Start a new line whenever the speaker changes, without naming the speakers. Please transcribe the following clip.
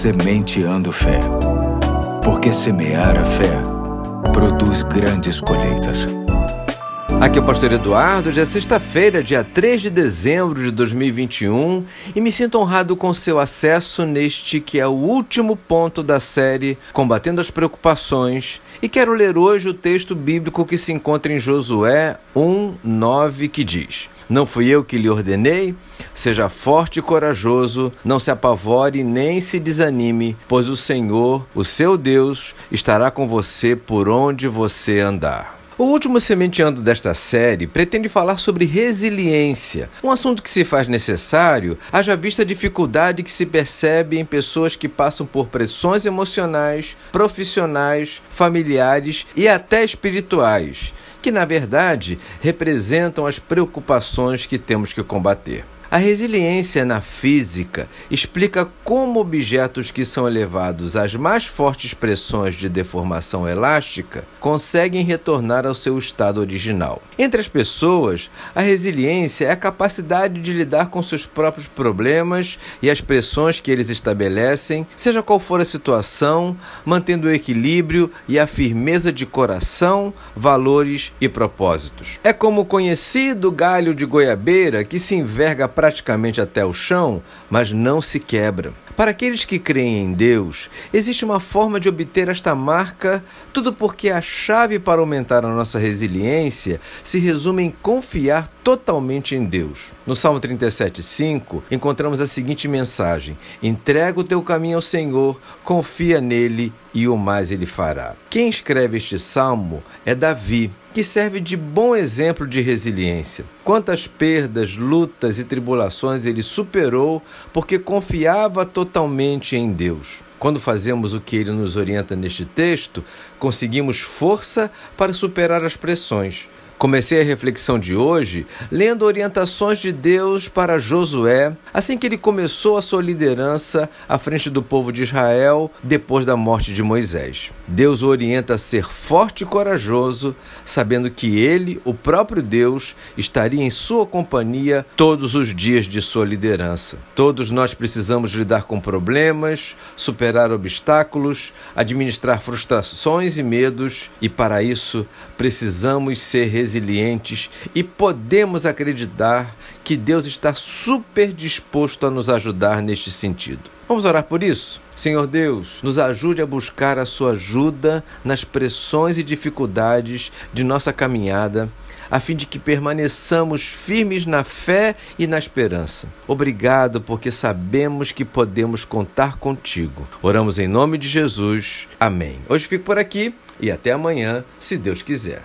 Sementeando Fé. Porque semear a fé produz grandes colheitas.
Aqui é o Pastor Eduardo, já é sexta-feira, dia 3 de dezembro de 2021, e me sinto honrado com seu acesso neste que é o último ponto da série Combatendo as Preocupações. E quero ler hoje o texto bíblico que se encontra em Josué 1, 9, que diz: Não fui eu que lhe ordenei? Seja forte e corajoso, não se apavore nem se desanime, pois o Senhor, o seu Deus, estará com você por onde você andar. O último sementeando desta série pretende falar sobre resiliência, um assunto que se faz necessário, haja vista a dificuldade que se percebe em pessoas que passam por pressões emocionais, profissionais, familiares e até espirituais, que na verdade representam as preocupações que temos que combater. A resiliência na física explica como objetos que são elevados às mais fortes pressões de deformação elástica conseguem retornar ao seu estado original. Entre as pessoas, a resiliência é a capacidade de lidar com seus próprios problemas e as pressões que eles estabelecem, seja qual for a situação, mantendo o equilíbrio e a firmeza de coração, valores e propósitos. É como o conhecido galho de goiabeira que se enverga praticamente até o chão, mas não se quebra. Para aqueles que creem em Deus, existe uma forma de obter esta marca, tudo porque a chave para aumentar a nossa resiliência se resume em confiar totalmente em Deus. No Salmo 37,5 encontramos a seguinte mensagem: Entrega o teu caminho ao Senhor, confia nele e o mais ele fará. Quem escreve este salmo é Davi, que serve de bom exemplo de resiliência. Quantas perdas, lutas e tribulações ele superou porque confiava totalmente em Deus. Quando fazemos o que ele nos orienta neste texto, conseguimos força para superar as pressões. Comecei a reflexão de hoje lendo orientações de Deus para Josué, assim que ele começou a sua liderança à frente do povo de Israel depois da morte de Moisés. Deus o orienta a ser forte e corajoso, sabendo que ele, o próprio Deus, estaria em sua companhia todos os dias de sua liderança. Todos nós precisamos lidar com problemas, superar obstáculos, administrar frustrações e medos, e para isso precisamos ser resilientes resilientes e podemos acreditar que Deus está super disposto a nos ajudar neste sentido. Vamos orar por isso? Senhor Deus, nos ajude a buscar a sua ajuda nas pressões e dificuldades de nossa caminhada, a fim de que permaneçamos firmes na fé e na esperança. Obrigado, porque sabemos que podemos contar contigo. Oramos em nome de Jesus. Amém. Hoje fico por aqui e até amanhã, se Deus quiser.